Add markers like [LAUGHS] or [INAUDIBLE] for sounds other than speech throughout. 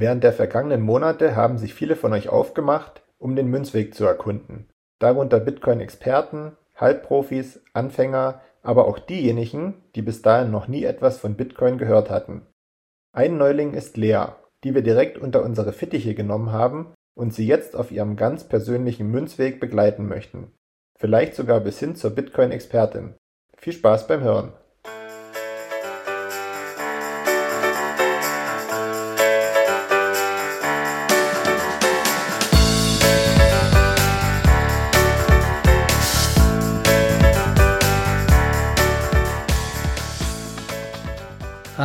Während der vergangenen Monate haben sich viele von euch aufgemacht, um den Münzweg zu erkunden, darunter Bitcoin-Experten, Halbprofis, Anfänger, aber auch diejenigen, die bis dahin noch nie etwas von Bitcoin gehört hatten. Ein Neuling ist Lea, die wir direkt unter unsere Fittiche genommen haben und sie jetzt auf ihrem ganz persönlichen Münzweg begleiten möchten. Vielleicht sogar bis hin zur Bitcoin-Expertin. Viel Spaß beim Hören!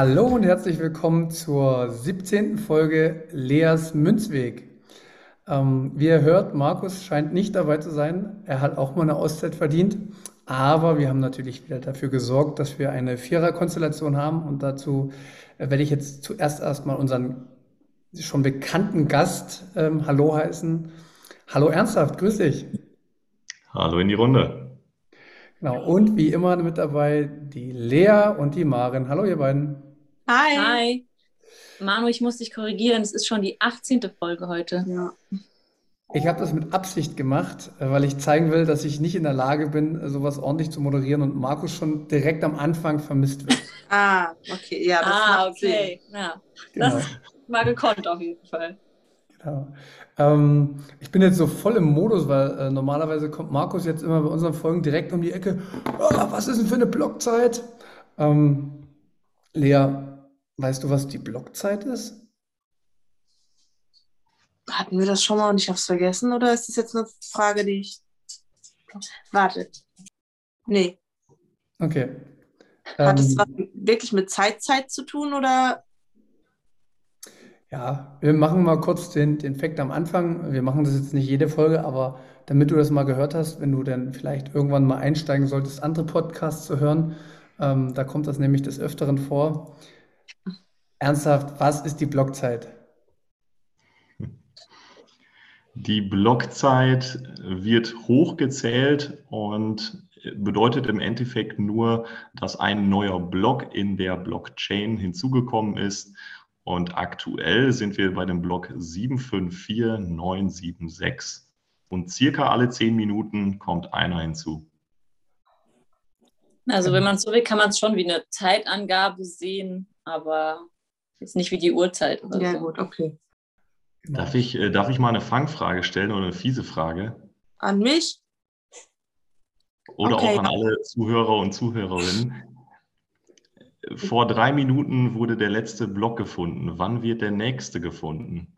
Hallo und herzlich willkommen zur 17. Folge Leas Münzweg. Ähm, wie ihr hört, Markus scheint nicht dabei zu sein. Er hat auch mal eine Auszeit verdient. Aber wir haben natürlich wieder dafür gesorgt, dass wir eine Vierer-Konstellation haben. Und dazu äh, werde ich jetzt zuerst erstmal unseren schon bekannten Gast ähm, Hallo heißen. Hallo Ernsthaft, grüß dich. Hallo in die Runde. Genau, und wie immer mit dabei die Lea und die Marin. Hallo, ihr beiden. Hi. Hi. Manu, ich muss dich korrigieren. Es ist schon die 18. Folge heute. Ja. Ich habe das mit Absicht gemacht, weil ich zeigen will, dass ich nicht in der Lage bin, sowas ordentlich zu moderieren und Markus schon direkt am Anfang vermisst wird. [LAUGHS] Ah, okay. Ja, das ah, okay. Ja. Genau. Das war gekonnt auf jeden Fall. Genau. Ähm, ich bin jetzt so voll im Modus, weil äh, normalerweise kommt Markus jetzt immer bei unseren Folgen direkt um die Ecke. Oh, was ist denn für eine Blockzeit? Ähm, Lea, weißt du, was die Blockzeit ist? Hatten wir das schon mal und ich habe es vergessen? Oder ist das jetzt eine Frage, die ich. Warte. Nee. Okay. Hat es ähm, wirklich mit Zeitzeit zu tun oder ja, wir machen mal kurz den, den Fact am Anfang. Wir machen das jetzt nicht jede Folge, aber damit du das mal gehört hast, wenn du dann vielleicht irgendwann mal einsteigen solltest, andere Podcasts zu hören, ähm, da kommt das nämlich des Öfteren vor. Ernsthaft, was ist die Blockzeit? Die Blockzeit wird hochgezählt und bedeutet im Endeffekt nur, dass ein neuer Block in der Blockchain hinzugekommen ist und aktuell sind wir bei dem Block 754976 und circa alle zehn Minuten kommt einer hinzu. Also wenn man so will, kann man es schon wie eine Zeitangabe sehen, aber jetzt nicht wie die Uhrzeit. Oder ja so. gut, okay. Darf ich, äh, darf ich mal eine Fangfrage stellen oder eine fiese Frage? An mich? Oder okay. auch an alle Zuhörer und Zuhörerinnen. [LAUGHS] Vor drei Minuten wurde der letzte Block gefunden. Wann wird der nächste gefunden?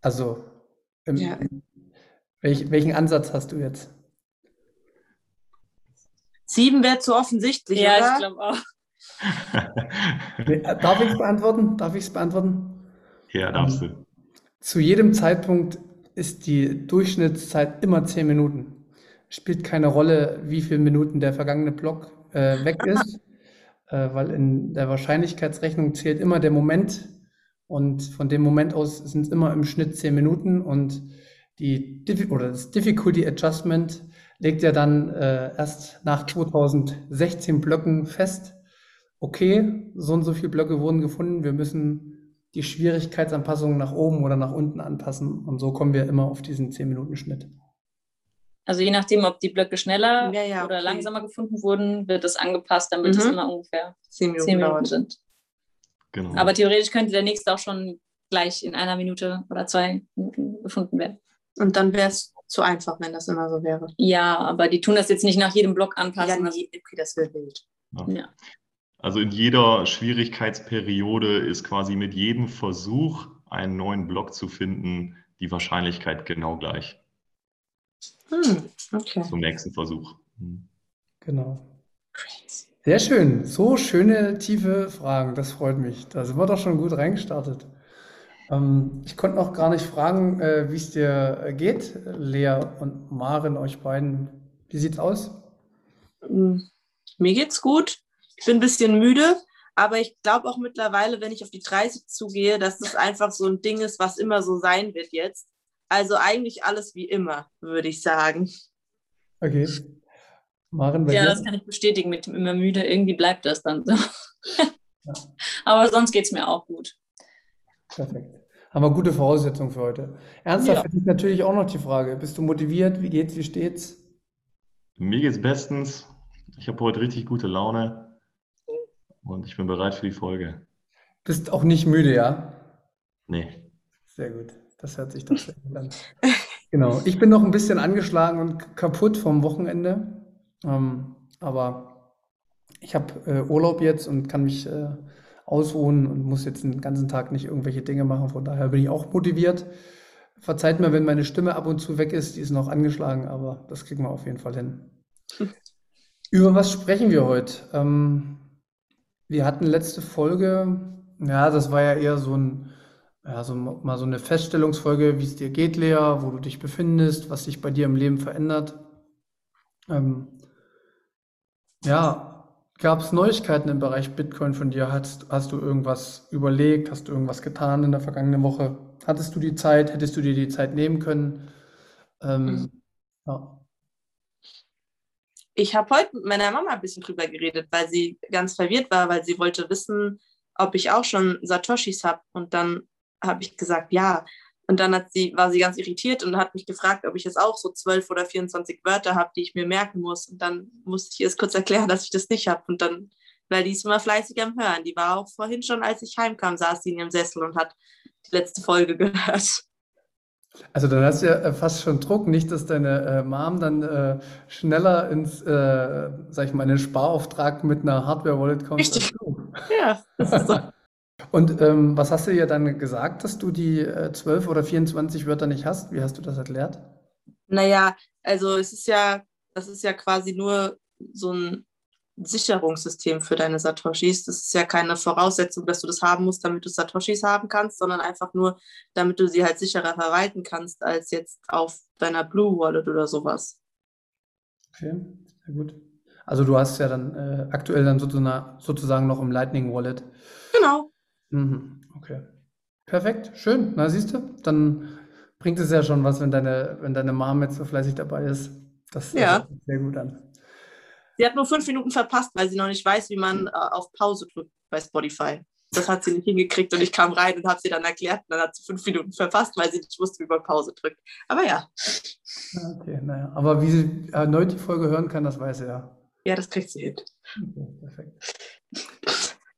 Also, im, ja. welch, welchen Ansatz hast du jetzt? Sieben wäre zu offensichtlich, ja, oder? ich glaube auch. Äh, darf ich es beantworten? Darf ich es beantworten? Ja, darfst du. Zu jedem Zeitpunkt ist die Durchschnittszeit immer zehn Minuten. Spielt keine Rolle, wie viele Minuten der vergangene Block äh, weg ist, [LAUGHS] äh, weil in der Wahrscheinlichkeitsrechnung zählt immer der Moment und von dem Moment aus sind es immer im Schnitt zehn Minuten und die oder das Difficulty Adjustment legt ja dann äh, erst nach 2016 Blöcken fest, okay, so und so viele Blöcke wurden gefunden, wir müssen die Schwierigkeitsanpassung nach oben oder nach unten anpassen und so kommen wir immer auf diesen 10 Minuten Schnitt. Also je nachdem, ob die Blöcke schneller ja, ja, oder okay. langsamer gefunden wurden, wird das angepasst, damit mhm. es immer ungefähr zehn Minuten, zehn Minuten sind. Genau. Aber theoretisch könnte der nächste auch schon gleich in einer Minute oder zwei Minuten gefunden werden. Und dann wäre es zu einfach, wenn das immer so wäre. Ja, aber die tun das jetzt nicht nach jedem Block anpassen. Ja, nee, okay, das wäre wild. Ja. ja. Also in jeder Schwierigkeitsperiode ist quasi mit jedem Versuch, einen neuen Block zu finden, die Wahrscheinlichkeit genau gleich. Hm, okay. Zum nächsten Versuch. Hm. Genau. Sehr schön. So schöne, tiefe Fragen. Das freut mich. Da sind wir doch schon gut reingestartet. Ähm, ich konnte noch gar nicht fragen, äh, wie es dir geht, Lea und Maren, euch beiden. Wie sieht's aus? Hm, mir geht's gut. Ich bin ein bisschen müde, aber ich glaube auch mittlerweile, wenn ich auf die 30 zugehe, dass das einfach so ein Ding ist, was immer so sein wird jetzt. Also eigentlich alles wie immer, würde ich sagen. Okay. Maren, ja, das kann ich bestätigen mit dem immer müde. Irgendwie bleibt das dann so. ja. Aber sonst geht es mir auch gut. Perfekt. Haben wir gute Voraussetzungen für heute. Ernsthaft ja. ist natürlich auch noch die Frage: Bist du motiviert? Wie geht's? Wie steht's? Mir geht's bestens. Ich habe heute richtig gute Laune und ich bin bereit für die Folge. Bist auch nicht müde, ja? Nee. Sehr gut. Das hört sich doch sehr gut an. [LAUGHS] Genau. Ich bin noch ein bisschen angeschlagen und kaputt vom Wochenende. Ähm, aber ich habe äh, Urlaub jetzt und kann mich äh, ausruhen und muss jetzt den ganzen Tag nicht irgendwelche Dinge machen. Von daher bin ich auch motiviert. Verzeiht mir, wenn meine Stimme ab und zu weg ist, die ist noch angeschlagen, aber das kriegen wir auf jeden Fall hin. [LAUGHS] Über was sprechen wir heute? Ähm, wir hatten letzte Folge, ja, das war ja eher so ein, ja, so mal so eine Feststellungsfolge, wie es dir geht, Lea, wo du dich befindest, was sich bei dir im Leben verändert. Ähm, ja, Gab es Neuigkeiten im Bereich Bitcoin von dir? Hast, hast du irgendwas überlegt? Hast du irgendwas getan in der vergangenen Woche? Hattest du die Zeit? Hättest du dir die Zeit nehmen können? Ähm, mhm. ja. Ich habe heute mit meiner Mama ein bisschen drüber geredet, weil sie ganz verwirrt war, weil sie wollte wissen, ob ich auch schon Satoshis habe. Und dann habe ich gesagt, ja. Und dann hat sie, war sie ganz irritiert und hat mich gefragt, ob ich jetzt auch so zwölf oder 24 Wörter habe, die ich mir merken muss. Und dann musste ich ihr es kurz erklären, dass ich das nicht habe. Und dann, weil die ist immer fleißig am Hören. Die war auch vorhin schon, als ich heimkam, saß sie in ihrem Sessel und hat die letzte Folge [LAUGHS] gehört. Also dann hast du ja äh, fast schon Druck, nicht, dass deine äh, Mom dann äh, schneller ins, äh, sag ich mal, in den Sparauftrag mit einer Hardware-Wallet kommt. Richtig. [LAUGHS] Ja, das ist so. [LAUGHS] Und ähm, was hast du ihr dann gesagt, dass du die äh, 12 oder 24 Wörter nicht hast? Wie hast du das erklärt? Naja, also es ist ja, das ist ja quasi nur so ein Sicherungssystem für deine Satoshis. Das ist ja keine Voraussetzung, dass du das haben musst, damit du Satoshis haben kannst, sondern einfach nur, damit du sie halt sicherer verwalten kannst, als jetzt auf deiner Blue Wallet oder sowas. Okay, sehr gut. Also du hast ja dann äh, aktuell dann sozusagen noch im Lightning Wallet. Genau. Mhm, okay. Perfekt, schön. Na, siehst du, dann bringt es ja schon was, wenn deine, wenn deine Mom jetzt so fleißig dabei ist. Das ja. sehr gut an. Sie hat nur fünf Minuten verpasst, weil sie noch nicht weiß, wie man äh, auf Pause drückt bei Spotify. Das hat sie nicht hingekriegt und ich kam rein und habe sie dann erklärt. Und dann hat sie fünf Minuten verpasst, weil sie nicht wusste, wie man Pause drückt. Aber ja. Okay, naja. Aber wie sie erneut die Folge hören kann, das weiß sie ja. Ja, das kriegt sie hin. Okay, perfekt.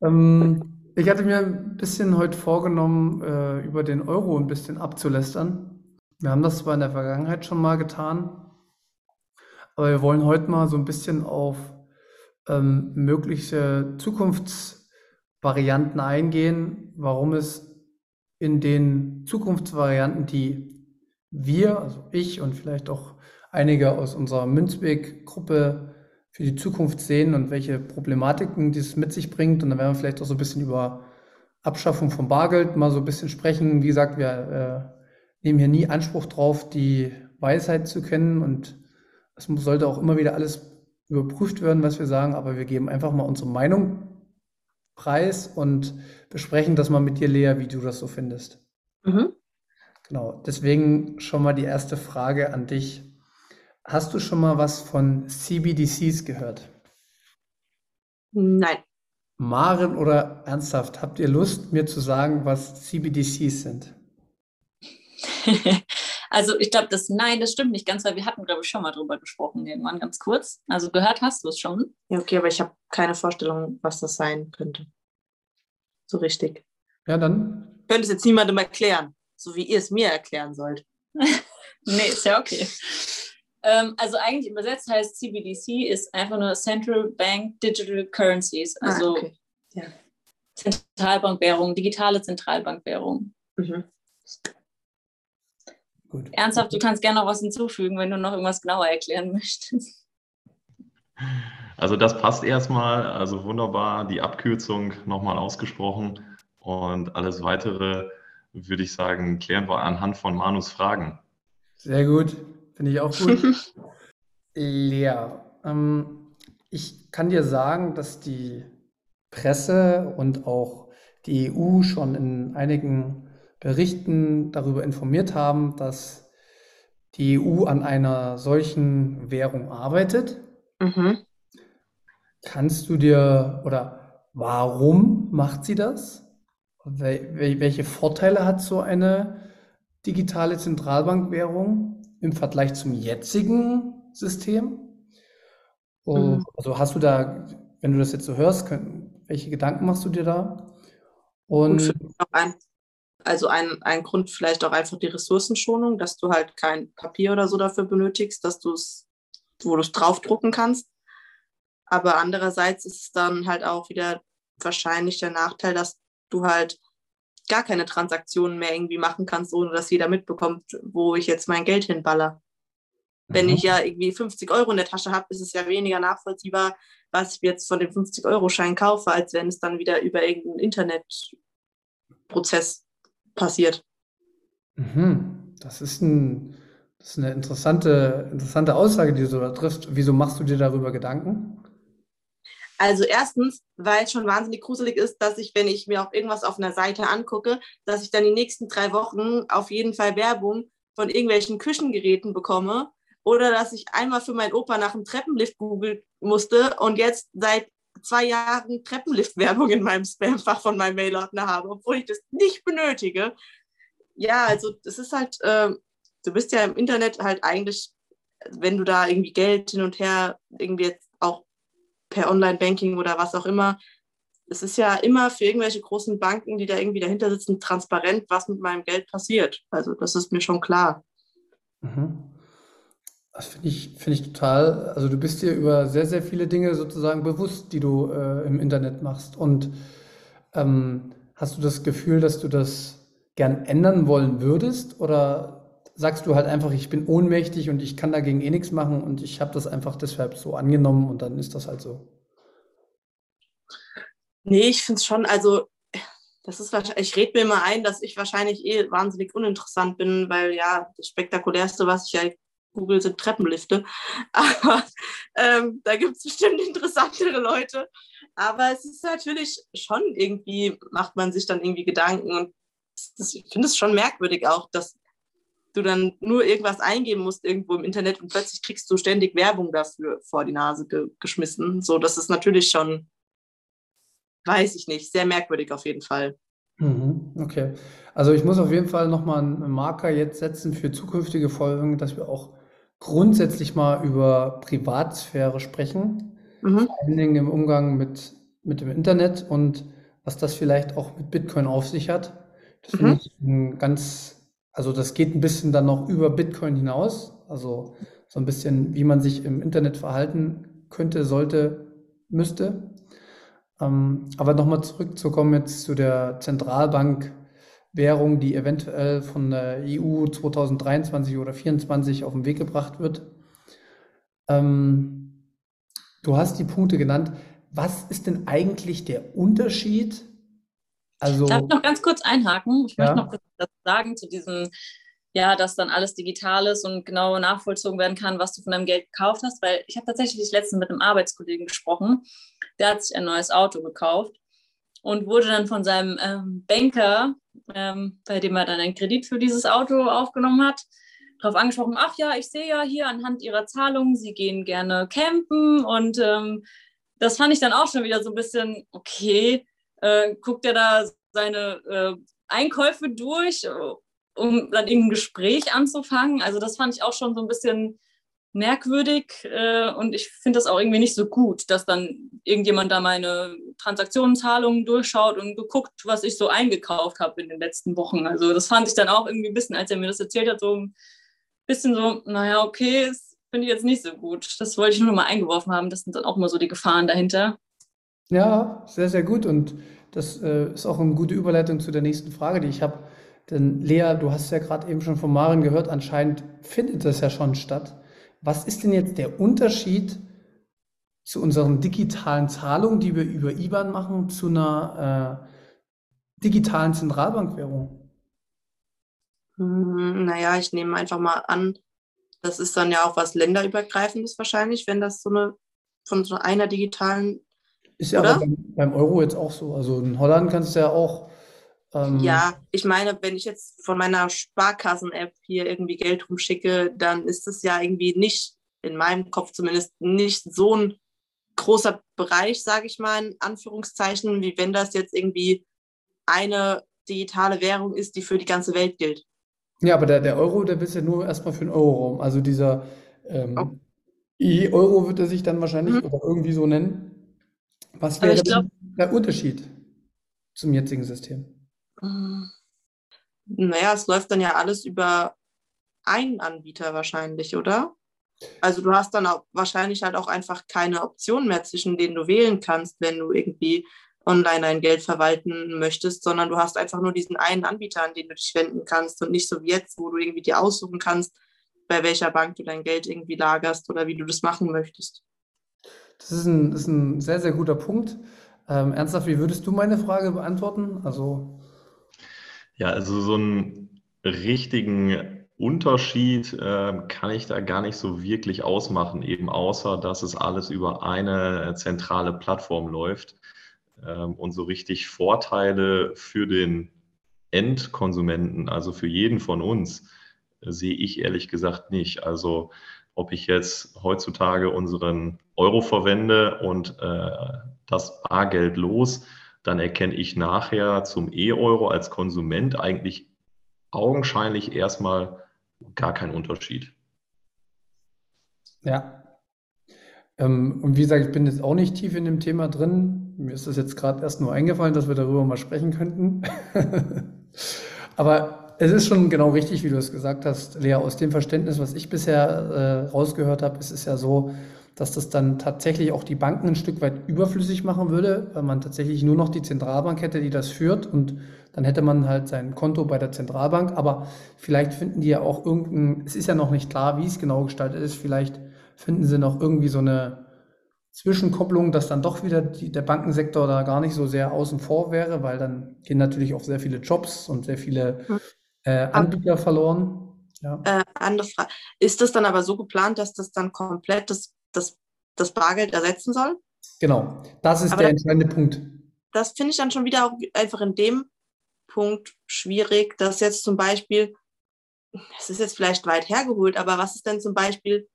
ähm, ich hatte mir ein bisschen heute vorgenommen, äh, über den Euro ein bisschen abzulästern. Wir haben das zwar in der Vergangenheit schon mal getan, aber wir wollen heute mal so ein bisschen auf ähm, mögliche Zukunftsvarianten eingehen, warum es in den Zukunftsvarianten, die wir, also ich und vielleicht auch einige aus unserer Münzweg-Gruppe für die Zukunft sehen und welche Problematiken dies mit sich bringt. Und dann werden wir vielleicht auch so ein bisschen über Abschaffung von Bargeld mal so ein bisschen sprechen. Wie gesagt, wir äh, nehmen hier nie Anspruch drauf, die Weisheit zu kennen und es sollte auch immer wieder alles überprüft werden, was wir sagen, aber wir geben einfach mal unsere Meinung preis und besprechen das mal mit dir, Lea, wie du das so findest. Mhm. Genau, deswegen schon mal die erste Frage an dich. Hast du schon mal was von CBDCs gehört? Nein. Maren oder ernsthaft, habt ihr Lust, mir zu sagen, was CBDCs sind? [LAUGHS] also ich glaube, das Nein, das stimmt nicht ganz, weil wir hatten, glaube ich, schon mal drüber gesprochen, irgendwann ganz kurz. Also gehört hast du es schon. Ja, okay, aber ich habe keine Vorstellung, was das sein könnte. So richtig. Ja, dann. Ich könnte es jetzt niemandem erklären, so wie ihr es mir erklären sollt. [LAUGHS] nee, ist ja okay. Ähm, also eigentlich übersetzt heißt CBDC ist einfach nur Central Bank Digital Currencies, ah, also ah, okay. ja. Zentralbankwährung, digitale Zentralbankwährung. Mhm. Gut. Ernsthaft, du kannst gerne noch was hinzufügen, wenn du noch irgendwas genauer erklären [LAUGHS] möchtest. Also das passt erstmal, also wunderbar, die Abkürzung nochmal ausgesprochen und alles weitere würde ich sagen, klären wir anhand von Manus Fragen. Sehr gut. Finde ich auch gut. [LAUGHS] Lea, ähm, ich kann dir sagen, dass die Presse und auch die EU schon in einigen Berichten darüber informiert haben, dass die EU an einer solchen Währung arbeitet. Mhm. Kannst du dir oder warum macht sie das? Welche Vorteile hat so eine digitale Zentralbankwährung im Vergleich zum jetzigen System? Mhm. Also hast du da, wenn du das jetzt so hörst, welche Gedanken machst du dir da? Und, Und also ein, ein Grund vielleicht auch einfach die Ressourcenschonung, dass du halt kein Papier oder so dafür benötigst, dass du es, wo du es draufdrucken kannst. Aber andererseits ist es dann halt auch wieder wahrscheinlich der Nachteil, dass du halt gar keine Transaktionen mehr irgendwie machen kannst, ohne dass jeder mitbekommt, wo ich jetzt mein Geld hinballer. Wenn ich ja irgendwie 50 Euro in der Tasche habe, ist es ja weniger nachvollziehbar, was ich jetzt von dem 50-Euro-Schein kaufe, als wenn es dann wieder über irgendeinen Internetprozess passiert. Mhm. Das ist, ein, das ist eine interessante, interessante Aussage, die du da triffst. Wieso machst du dir darüber Gedanken? Also erstens, weil es schon wahnsinnig gruselig ist, dass ich, wenn ich mir auch irgendwas auf einer Seite angucke, dass ich dann die nächsten drei Wochen auf jeden Fall Werbung von irgendwelchen Küchengeräten bekomme oder dass ich einmal für meinen Opa nach einem Treppenlift googeln musste und jetzt seit zwei Jahren Treppenlift-Werbung in meinem Spamfach von meinem Mailordner habe, obwohl ich das nicht benötige. Ja, also das ist halt, äh, du bist ja im Internet halt eigentlich, wenn du da irgendwie Geld hin und her irgendwie jetzt auch per Online-Banking oder was auch immer, es ist ja immer für irgendwelche großen Banken, die da irgendwie dahinter sitzen, transparent, was mit meinem Geld passiert. Also das ist mir schon klar. Mhm. Das finde ich, finde ich total. Also du bist dir über sehr, sehr viele Dinge sozusagen bewusst, die du äh, im Internet machst. Und ähm, hast du das Gefühl, dass du das gern ändern wollen würdest? Oder sagst du halt einfach, ich bin ohnmächtig und ich kann dagegen eh nichts machen und ich habe das einfach deshalb so angenommen und dann ist das halt so? Nee, ich finde es schon, also das ist ich rede mir immer ein, dass ich wahrscheinlich eh wahnsinnig uninteressant bin, weil ja, das Spektakulärste, was ich ja Google sind Treppenlifte. [LAUGHS] Aber ähm, da gibt es bestimmt interessantere Leute. Aber es ist natürlich schon irgendwie, macht man sich dann irgendwie Gedanken. Und das, ich finde es schon merkwürdig auch, dass du dann nur irgendwas eingeben musst irgendwo im Internet und plötzlich kriegst du ständig Werbung dafür vor die Nase ge geschmissen. So, das ist natürlich schon, weiß ich nicht, sehr merkwürdig auf jeden Fall. Mhm, okay. Also ich muss auf jeden Fall nochmal einen Marker jetzt setzen für zukünftige Folgen, dass wir auch grundsätzlich mal über Privatsphäre sprechen, mhm. vor allen Dingen im Umgang mit, mit dem Internet und was das vielleicht auch mit Bitcoin auf sich hat. Das mhm. finde ich ein ganz, also das geht ein bisschen dann noch über Bitcoin hinaus, also so ein bisschen, wie man sich im Internet verhalten könnte, sollte, müsste. Ähm, aber nochmal zurückzukommen jetzt zu der Zentralbank Währung, die eventuell von der EU 2023 oder 2024 auf den Weg gebracht wird. Ähm, du hast die Punkte genannt. Was ist denn eigentlich der Unterschied? Also, Darf ich noch ganz kurz einhaken? Ich ja. möchte noch kurz sagen zu diesem, ja, dass dann alles digital ist und genau nachvollzogen werden kann, was du von deinem Geld gekauft hast, weil ich habe tatsächlich letztens mit einem Arbeitskollegen gesprochen, der hat sich ein neues Auto gekauft und wurde dann von seinem ähm, Banker ähm, bei dem er dann einen Kredit für dieses Auto aufgenommen hat, darauf angesprochen, ach ja, ich sehe ja hier anhand Ihrer Zahlungen, Sie gehen gerne campen und ähm, das fand ich dann auch schon wieder so ein bisschen, okay, äh, guckt er da seine äh, Einkäufe durch, um dann irgendein Gespräch anzufangen. Also das fand ich auch schon so ein bisschen merkwürdig äh, und ich finde das auch irgendwie nicht so gut, dass dann irgendjemand da meine Transaktionszahlungen durchschaut und geguckt, was ich so eingekauft habe in den letzten Wochen. Also das fand ich dann auch irgendwie ein bisschen, als er mir das erzählt hat, so ein bisschen so, naja, okay, das finde ich jetzt nicht so gut. Das wollte ich nur noch mal eingeworfen haben. Das sind dann auch immer so die Gefahren dahinter. Ja, sehr, sehr gut und das äh, ist auch eine gute Überleitung zu der nächsten Frage, die ich habe. Denn Lea, du hast ja gerade eben schon von Maren gehört, anscheinend findet das ja schon statt. Was ist denn jetzt der Unterschied zu unseren digitalen Zahlungen, die wir über IBAN machen, zu einer äh, digitalen Zentralbankwährung? Hm, naja, ich nehme einfach mal an, das ist dann ja auch was länderübergreifendes wahrscheinlich, wenn das so eine von so einer digitalen. Ist ja oder? aber beim, beim, Euro jetzt auch so. Also in Holland kannst du ja auch. Ähm, ja, ich meine, wenn ich jetzt von meiner Sparkassen-App hier irgendwie Geld rumschicke, dann ist es ja irgendwie nicht, in meinem Kopf zumindest, nicht so ein großer Bereich, sage ich mal, in Anführungszeichen, wie wenn das jetzt irgendwie eine digitale Währung ist, die für die ganze Welt gilt. Ja, aber der, der Euro, der ist ja nur erstmal für den Euro-Raum. Also dieser ähm, oh. E-Euro wird er sich dann wahrscheinlich mhm. oder irgendwie so nennen. Was wäre glaub, der Unterschied zum jetzigen System? Hm. Naja, es läuft dann ja alles über einen Anbieter wahrscheinlich, oder? Also du hast dann auch wahrscheinlich halt auch einfach keine Option mehr, zwischen denen du wählen kannst, wenn du irgendwie online dein Geld verwalten möchtest, sondern du hast einfach nur diesen einen Anbieter, an den du dich wenden kannst und nicht so wie jetzt, wo du irgendwie dir aussuchen kannst, bei welcher Bank du dein Geld irgendwie lagerst oder wie du das machen möchtest. Das ist ein, ist ein sehr, sehr guter Punkt. Ähm, ernsthaft, wie würdest du meine Frage beantworten? Also ja, also so einen richtigen Unterschied äh, kann ich da gar nicht so wirklich ausmachen, eben außer dass es alles über eine zentrale Plattform läuft. Ähm, und so richtig Vorteile für den Endkonsumenten, also für jeden von uns, sehe ich ehrlich gesagt nicht. Also ob ich jetzt heutzutage unseren Euro verwende und äh, das Bargeld los, dann erkenne ich nachher zum E-Euro als Konsument eigentlich augenscheinlich erstmal gar keinen Unterschied. Ja. Ähm, und wie gesagt, ich bin jetzt auch nicht tief in dem Thema drin. Mir ist das jetzt gerade erst nur eingefallen, dass wir darüber mal sprechen könnten. [LAUGHS] Aber es ist schon genau richtig, wie du es gesagt hast, Lea. Aus dem Verständnis, was ich bisher äh, rausgehört habe, ist es ja so, dass das dann tatsächlich auch die Banken ein Stück weit überflüssig machen würde, weil man tatsächlich nur noch die Zentralbank hätte, die das führt und dann hätte man halt sein Konto bei der Zentralbank. Aber vielleicht finden die ja auch irgendein, es ist ja noch nicht klar, wie es genau gestaltet ist, vielleicht finden sie noch irgendwie so eine Zwischenkopplung, dass dann doch wieder die, der Bankensektor da gar nicht so sehr außen vor wäre, weil dann gehen natürlich auch sehr viele Jobs und sehr viele hm. äh, Anbieter verloren. Ja. Äh, andere Frage. Ist das dann aber so geplant, dass das dann komplett das, das, das Bargeld ersetzen soll? Genau, das ist aber der entscheidende Punkt. Das finde ich dann schon wieder auch einfach in dem Punkt schwierig, dass jetzt zum Beispiel, es ist jetzt vielleicht weit hergeholt, aber was ist denn zum Beispiel,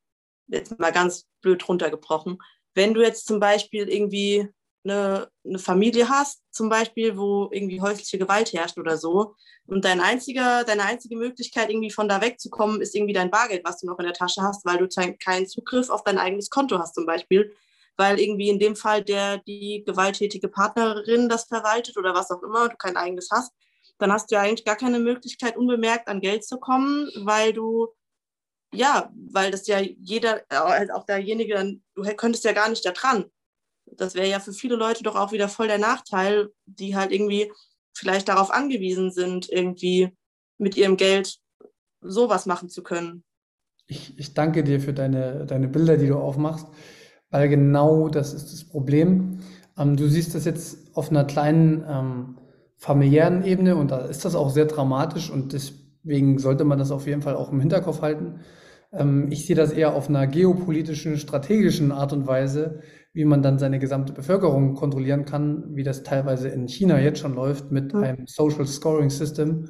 jetzt mal ganz blöd runtergebrochen, wenn du jetzt zum Beispiel irgendwie eine, eine, Familie hast, zum Beispiel, wo irgendwie häusliche Gewalt herrscht oder so, und dein einziger, deine einzige Möglichkeit, irgendwie von da wegzukommen, ist irgendwie dein Bargeld, was du noch in der Tasche hast, weil du keinen Zugriff auf dein eigenes Konto hast, zum Beispiel, weil irgendwie in dem Fall der die gewalttätige Partnerin das verwaltet oder was auch immer, du kein eigenes hast, dann hast du ja eigentlich gar keine Möglichkeit, unbemerkt an Geld zu kommen, weil du ja, weil das ja jeder, äh, auch derjenige, du könntest ja gar nicht da dran. Das wäre ja für viele Leute doch auch wieder voll der Nachteil, die halt irgendwie vielleicht darauf angewiesen sind, irgendwie mit ihrem Geld sowas machen zu können. Ich, ich danke dir für deine, deine Bilder, die du aufmachst, weil genau das ist das Problem. Ähm, du siehst das jetzt auf einer kleinen ähm, familiären Ebene und da ist das auch sehr dramatisch und deswegen sollte man das auf jeden Fall auch im Hinterkopf halten. Ähm, ich sehe das eher auf einer geopolitischen, strategischen Art und Weise, wie man dann seine gesamte Bevölkerung kontrollieren kann, wie das teilweise in China jetzt schon läuft mit mhm. einem Social Scoring System,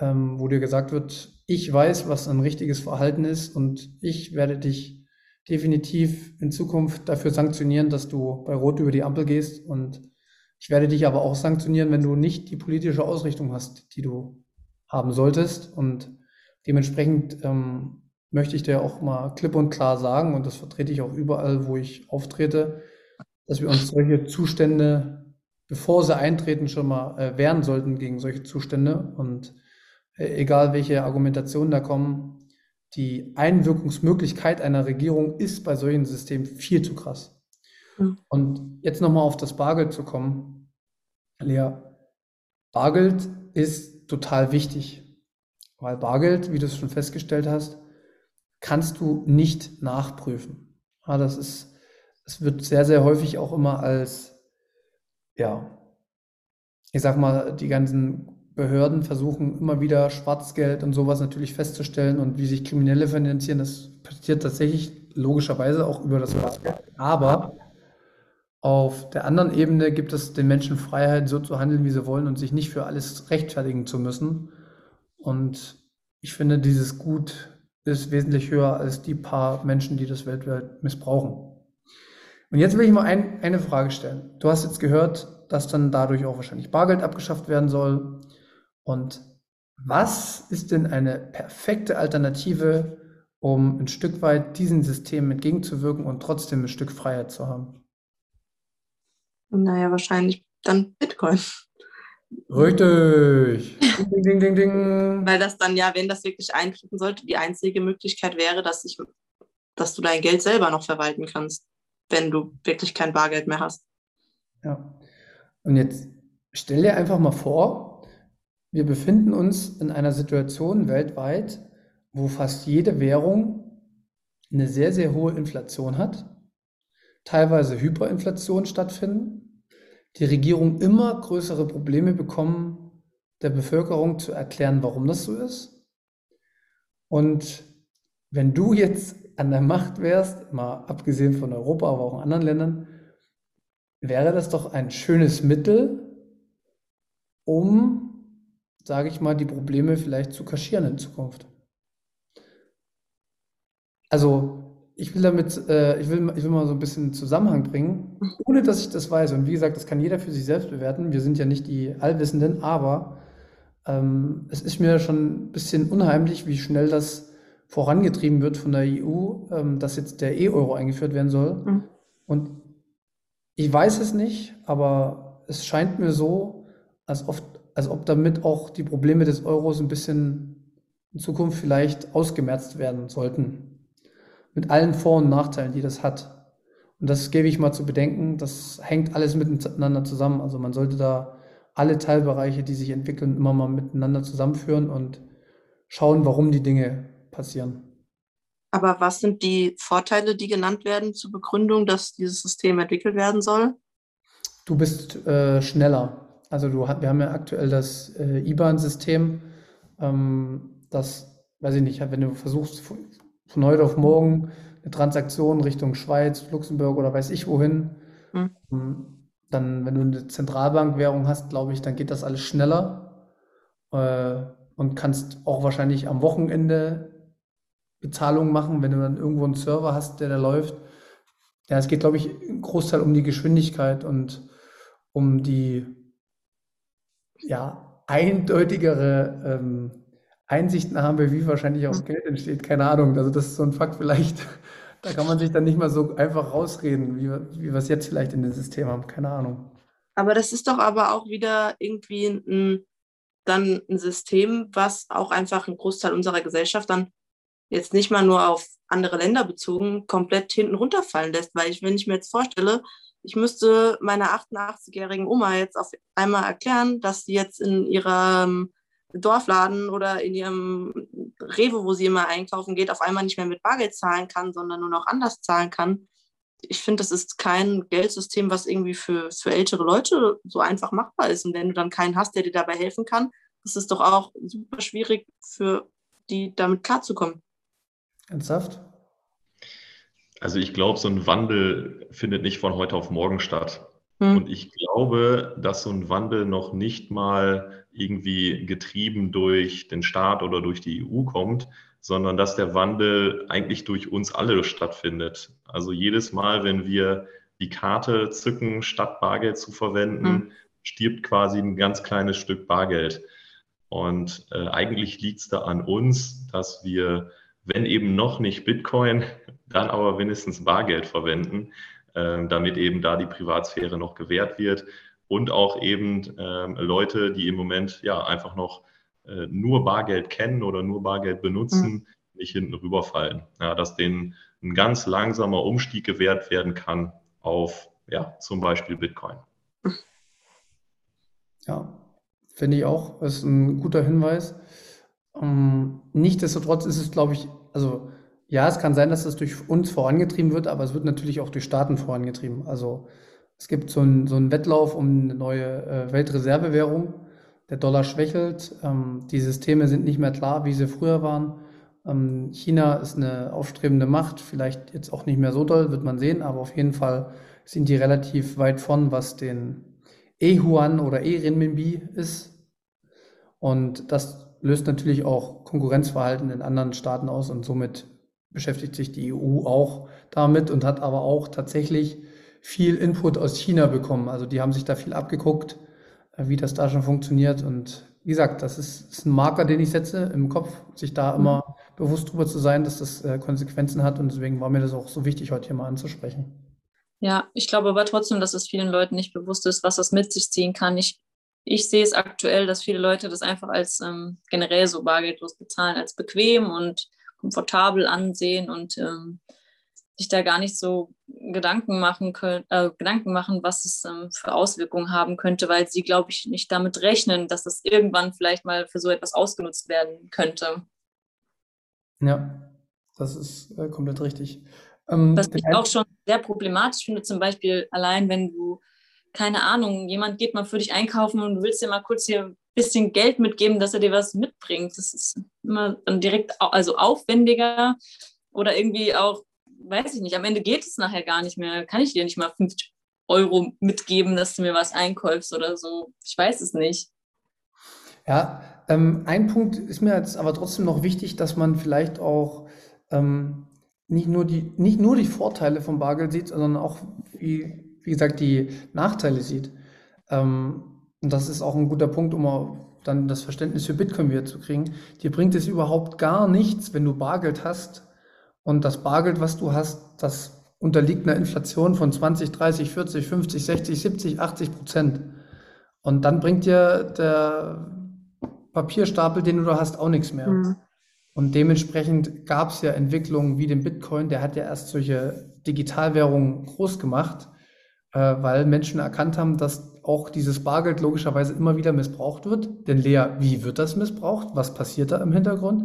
ähm, wo dir gesagt wird, ich weiß, was ein richtiges Verhalten ist und ich werde dich definitiv in Zukunft dafür sanktionieren, dass du bei Rot über die Ampel gehst und ich werde dich aber auch sanktionieren, wenn du nicht die politische Ausrichtung hast, die du haben solltest und dementsprechend ähm, möchte ich dir auch mal klipp und klar sagen, und das vertrete ich auch überall, wo ich auftrete, dass wir uns solche Zustände, bevor sie eintreten, schon mal äh, wehren sollten gegen solche Zustände. Und äh, egal welche Argumentationen da kommen, die Einwirkungsmöglichkeit einer Regierung ist bei solchen Systemen viel zu krass. Mhm. Und jetzt nochmal auf das Bargeld zu kommen. Lea, Bargeld ist total wichtig, weil Bargeld, wie du es schon festgestellt hast, kannst du nicht nachprüfen. Ja, das ist, es wird sehr, sehr häufig auch immer als, ja, ich sag mal, die ganzen Behörden versuchen immer wieder Schwarzgeld und sowas natürlich festzustellen und wie sich Kriminelle finanzieren. Das passiert tatsächlich logischerweise auch über das Bargeld. Aber auf der anderen Ebene gibt es den Menschen Freiheit, so zu handeln, wie sie wollen und sich nicht für alles rechtfertigen zu müssen. Und ich finde, dieses Gut ist wesentlich höher als die paar Menschen, die das weltweit missbrauchen. Und jetzt will ich mal ein, eine Frage stellen. Du hast jetzt gehört, dass dann dadurch auch wahrscheinlich Bargeld abgeschafft werden soll. Und was ist denn eine perfekte Alternative, um ein Stück weit diesem System entgegenzuwirken und trotzdem ein Stück Freiheit zu haben? Naja, wahrscheinlich dann Bitcoin. Richtig. [LAUGHS] ding, ding, ding, ding. Weil das dann ja, wenn das wirklich eintreten sollte, die einzige Möglichkeit wäre, dass, ich, dass du dein Geld selber noch verwalten kannst, wenn du wirklich kein Bargeld mehr hast. Ja. Und jetzt stell dir einfach mal vor, wir befinden uns in einer Situation weltweit, wo fast jede Währung eine sehr, sehr hohe Inflation hat, teilweise Hyperinflation stattfinden, die Regierung immer größere Probleme bekommen, der Bevölkerung zu erklären, warum das so ist. Und wenn du jetzt an der Macht wärst, mal abgesehen von Europa, aber auch in anderen Ländern, wäre das doch ein schönes Mittel, um, sage ich mal, die Probleme vielleicht zu kaschieren in Zukunft. Also ich will damit, äh, ich, will, ich will mal so ein bisschen Zusammenhang bringen, ohne dass ich das weiß. Und wie gesagt, das kann jeder für sich selbst bewerten. Wir sind ja nicht die Allwissenden, aber ähm, es ist mir schon ein bisschen unheimlich, wie schnell das vorangetrieben wird von der EU, ähm, dass jetzt der E-Euro eingeführt werden soll. Mhm. Und ich weiß es nicht, aber es scheint mir so, als, oft, als ob damit auch die Probleme des Euros ein bisschen in Zukunft vielleicht ausgemerzt werden sollten mit allen Vor- und Nachteilen, die das hat. Und das gebe ich mal zu bedenken, das hängt alles miteinander zusammen. Also man sollte da alle Teilbereiche, die sich entwickeln, immer mal miteinander zusammenführen und schauen, warum die Dinge passieren. Aber was sind die Vorteile, die genannt werden zur Begründung, dass dieses System entwickelt werden soll? Du bist äh, schneller. Also du, wir haben ja aktuell das äh, IBAN-System, ähm, das, weiß ich nicht, wenn du versuchst, von heute auf morgen eine Transaktion Richtung Schweiz, Luxemburg oder weiß ich wohin. Mhm. Dann, wenn du eine Zentralbankwährung hast, glaube ich, dann geht das alles schneller äh, und kannst auch wahrscheinlich am Wochenende Bezahlungen machen, wenn du dann irgendwo einen Server hast, der da läuft. Ja, es geht, glaube ich, im Großteil um die Geschwindigkeit und um die ja, eindeutigere ähm, Einsichten haben wir, wie wahrscheinlich auch Geld entsteht. Keine Ahnung. Also das ist so ein Fakt vielleicht. [LAUGHS] Da kann man sich dann nicht mal so einfach rausreden, wie, wie wir es jetzt vielleicht in dem System haben. Keine Ahnung. Aber das ist doch aber auch wieder irgendwie ein, dann ein System, was auch einfach einen Großteil unserer Gesellschaft dann jetzt nicht mal nur auf andere Länder bezogen komplett hinten runterfallen lässt. Weil ich, wenn ich mir jetzt vorstelle, ich müsste meiner 88-jährigen Oma jetzt auf einmal erklären, dass sie jetzt in ihrem Dorfladen oder in ihrem Rewe, wo sie immer einkaufen geht, auf einmal nicht mehr mit Bargeld zahlen kann, sondern nur noch anders zahlen kann. Ich finde, das ist kein Geldsystem, was irgendwie für, für ältere Leute so einfach machbar ist. Und wenn du dann keinen hast, der dir dabei helfen kann, ist es doch auch super schwierig für die, damit klarzukommen. Ernsthaft? Also ich glaube, so ein Wandel findet nicht von heute auf morgen statt. Hm. Und ich glaube, dass so ein Wandel noch nicht mal irgendwie getrieben durch den Staat oder durch die EU kommt, sondern dass der Wandel eigentlich durch uns alle stattfindet. Also jedes Mal, wenn wir die Karte zücken, statt Bargeld zu verwenden, hm. stirbt quasi ein ganz kleines Stück Bargeld. Und äh, eigentlich liegt es da an uns, dass wir, wenn eben noch nicht Bitcoin, [LAUGHS] dann aber wenigstens Bargeld verwenden, damit eben da die Privatsphäre noch gewährt wird und auch eben äh, Leute, die im Moment ja einfach noch äh, nur Bargeld kennen oder nur Bargeld benutzen, mhm. nicht hinten rüberfallen. Ja, dass denen ein ganz langsamer Umstieg gewährt werden kann auf ja, zum Beispiel Bitcoin. Ja, finde ich auch, das ist ein guter Hinweis. Ähm, nichtsdestotrotz ist es, glaube ich, also ja, es kann sein, dass das durch uns vorangetrieben wird, aber es wird natürlich auch durch Staaten vorangetrieben. Also es gibt so einen, so einen Wettlauf um eine neue äh, Weltreservewährung. Der Dollar schwächelt. Ähm, die Systeme sind nicht mehr klar, wie sie früher waren. Ähm, China ist eine aufstrebende Macht, vielleicht jetzt auch nicht mehr so doll, wird man sehen, aber auf jeden Fall sind die relativ weit von, was den E-Yuan oder E-Renminbi ist. Und das löst natürlich auch Konkurrenzverhalten in anderen Staaten aus und somit beschäftigt sich die EU auch damit und hat aber auch tatsächlich viel Input aus China bekommen. Also die haben sich da viel abgeguckt, äh, wie das da schon funktioniert. Und wie gesagt, das ist, ist ein Marker, den ich setze im Kopf, sich da mhm. immer bewusst drüber zu sein, dass das äh, Konsequenzen hat. Und deswegen war mir das auch so wichtig, heute hier mal anzusprechen. Ja, ich glaube aber trotzdem, dass es vielen Leuten nicht bewusst ist, was das mit sich ziehen kann. Ich, ich sehe es aktuell, dass viele Leute das einfach als ähm, generell so bargeldlos bezahlen, als bequem und komfortabel ansehen und ähm, sich da gar nicht so Gedanken machen können, äh, Gedanken machen, was es ähm, für Auswirkungen haben könnte, weil sie, glaube ich, nicht damit rechnen, dass das irgendwann vielleicht mal für so etwas ausgenutzt werden könnte. Ja, das ist äh, komplett richtig. Ähm, was ich auch schon sehr problematisch finde, zum Beispiel allein, wenn du, keine Ahnung, jemand geht mal für dich einkaufen und du willst dir mal kurz hier bisschen Geld mitgeben, dass er dir was mitbringt. Das ist immer dann direkt also aufwendiger oder irgendwie auch weiß ich nicht, am Ende geht es nachher gar nicht mehr. Kann ich dir nicht mal 50 Euro mitgeben, dass du mir was einkaufst oder so? Ich weiß es nicht. Ja, ähm, ein Punkt ist mir jetzt aber trotzdem noch wichtig, dass man vielleicht auch ähm, nicht, nur die, nicht nur die Vorteile vom Bargeld sieht, sondern auch, wie, wie gesagt, die Nachteile sieht. Ähm, und das ist auch ein guter Punkt, um dann das Verständnis für Bitcoin wieder zu kriegen. Dir bringt es überhaupt gar nichts, wenn du Bargeld hast, und das Bargeld, was du hast, das unterliegt einer Inflation von 20, 30, 40, 50, 60, 70, 80 Prozent. Und dann bringt dir der Papierstapel, den du da hast, auch nichts mehr. Mhm. Und dementsprechend gab es ja Entwicklungen wie den Bitcoin, der hat ja erst solche Digitalwährungen groß gemacht, äh, weil Menschen erkannt haben, dass auch dieses Bargeld logischerweise immer wieder missbraucht wird. Denn Lea, wie wird das missbraucht? Was passiert da im Hintergrund?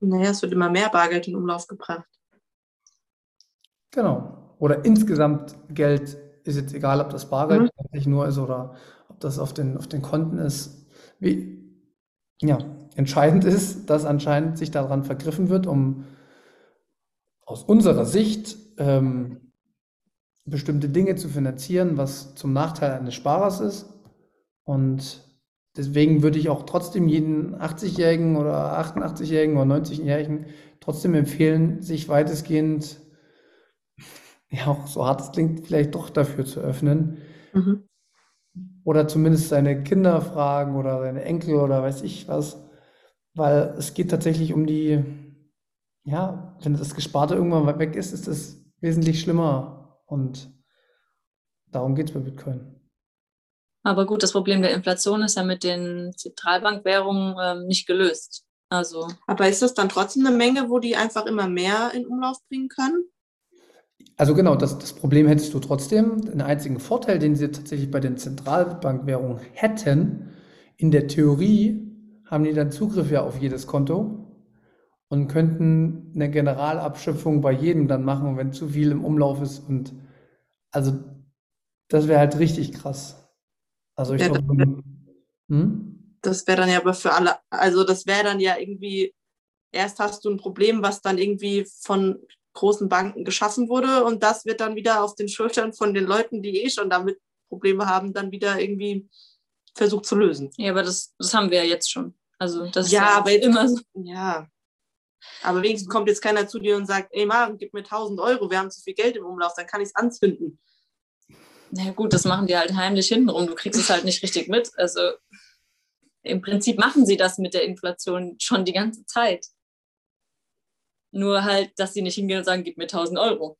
Naja, es wird immer mehr Bargeld in Umlauf gebracht. Genau. Oder insgesamt Geld ist jetzt egal, ob das Bargeld mhm. nur ist oder ob das auf den, auf den Konten ist. Wie, ja, entscheidend ist, dass anscheinend sich daran vergriffen wird, um aus unserer Sicht ähm, bestimmte Dinge zu finanzieren, was zum Nachteil eines Sparers ist. Und deswegen würde ich auch trotzdem jeden 80-Jährigen oder 88-Jährigen oder 90-Jährigen trotzdem empfehlen, sich weitestgehend [LAUGHS] ja auch so hart es klingt, vielleicht doch dafür zu öffnen. Mhm. Oder zumindest seine Kinder fragen oder seine Enkel oder weiß ich was. Weil es geht tatsächlich um die, ja, wenn das Gesparte irgendwann weg ist, ist es wesentlich schlimmer. Und darum geht es bei Bitcoin. Aber gut, das Problem der Inflation ist ja mit den Zentralbankwährungen ähm, nicht gelöst. Also. Aber ist das dann trotzdem eine Menge, wo die einfach immer mehr in Umlauf bringen können? Also genau, das, das Problem hättest du trotzdem. Den einzigen Vorteil, den sie tatsächlich bei den Zentralbankwährungen hätten, in der Theorie haben die dann Zugriff ja auf jedes Konto und könnten eine Generalabschöpfung bei jedem dann machen, wenn zu viel im Umlauf ist. Und also das wäre halt richtig krass. Also ich ja, glaube, das wäre hm? wär dann ja aber für alle, also das wäre dann ja irgendwie, erst hast du ein Problem, was dann irgendwie von großen Banken geschaffen wurde und das wird dann wieder auf den Schultern von den Leuten, die eh schon damit Probleme haben, dann wieder irgendwie versucht zu lösen. Ja, aber das, das haben wir ja jetzt schon. Also das ja, ist aber immer so. Ja. Aber wenigstens kommt jetzt keiner zu dir und sagt, ey Maren, gib mir 1000 Euro, wir haben zu viel Geld im Umlauf, dann kann ich es anzünden. Na ja, gut, das machen die halt heimlich hintenrum. Du kriegst es halt nicht richtig mit. Also im Prinzip machen sie das mit der Inflation schon die ganze Zeit. Nur halt, dass sie nicht hingehen und sagen, gib mir 1000 Euro.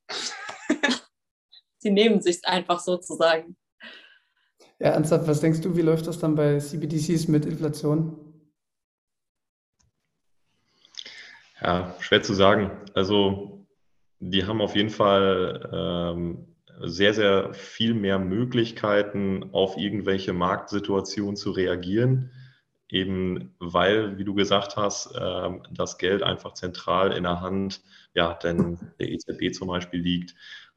[LAUGHS] sie nehmen sich einfach sozusagen. Ja, ernsthaft, was denkst du, wie läuft das dann bei CBDCs mit Inflation? Ja, schwer zu sagen. Also, die haben auf jeden Fall ähm, sehr, sehr viel mehr Möglichkeiten, auf irgendwelche Marktsituationen zu reagieren eben weil, wie du gesagt hast, ähm, das Geld einfach zentral in der Hand ja, denn der EZB zum Beispiel liegt.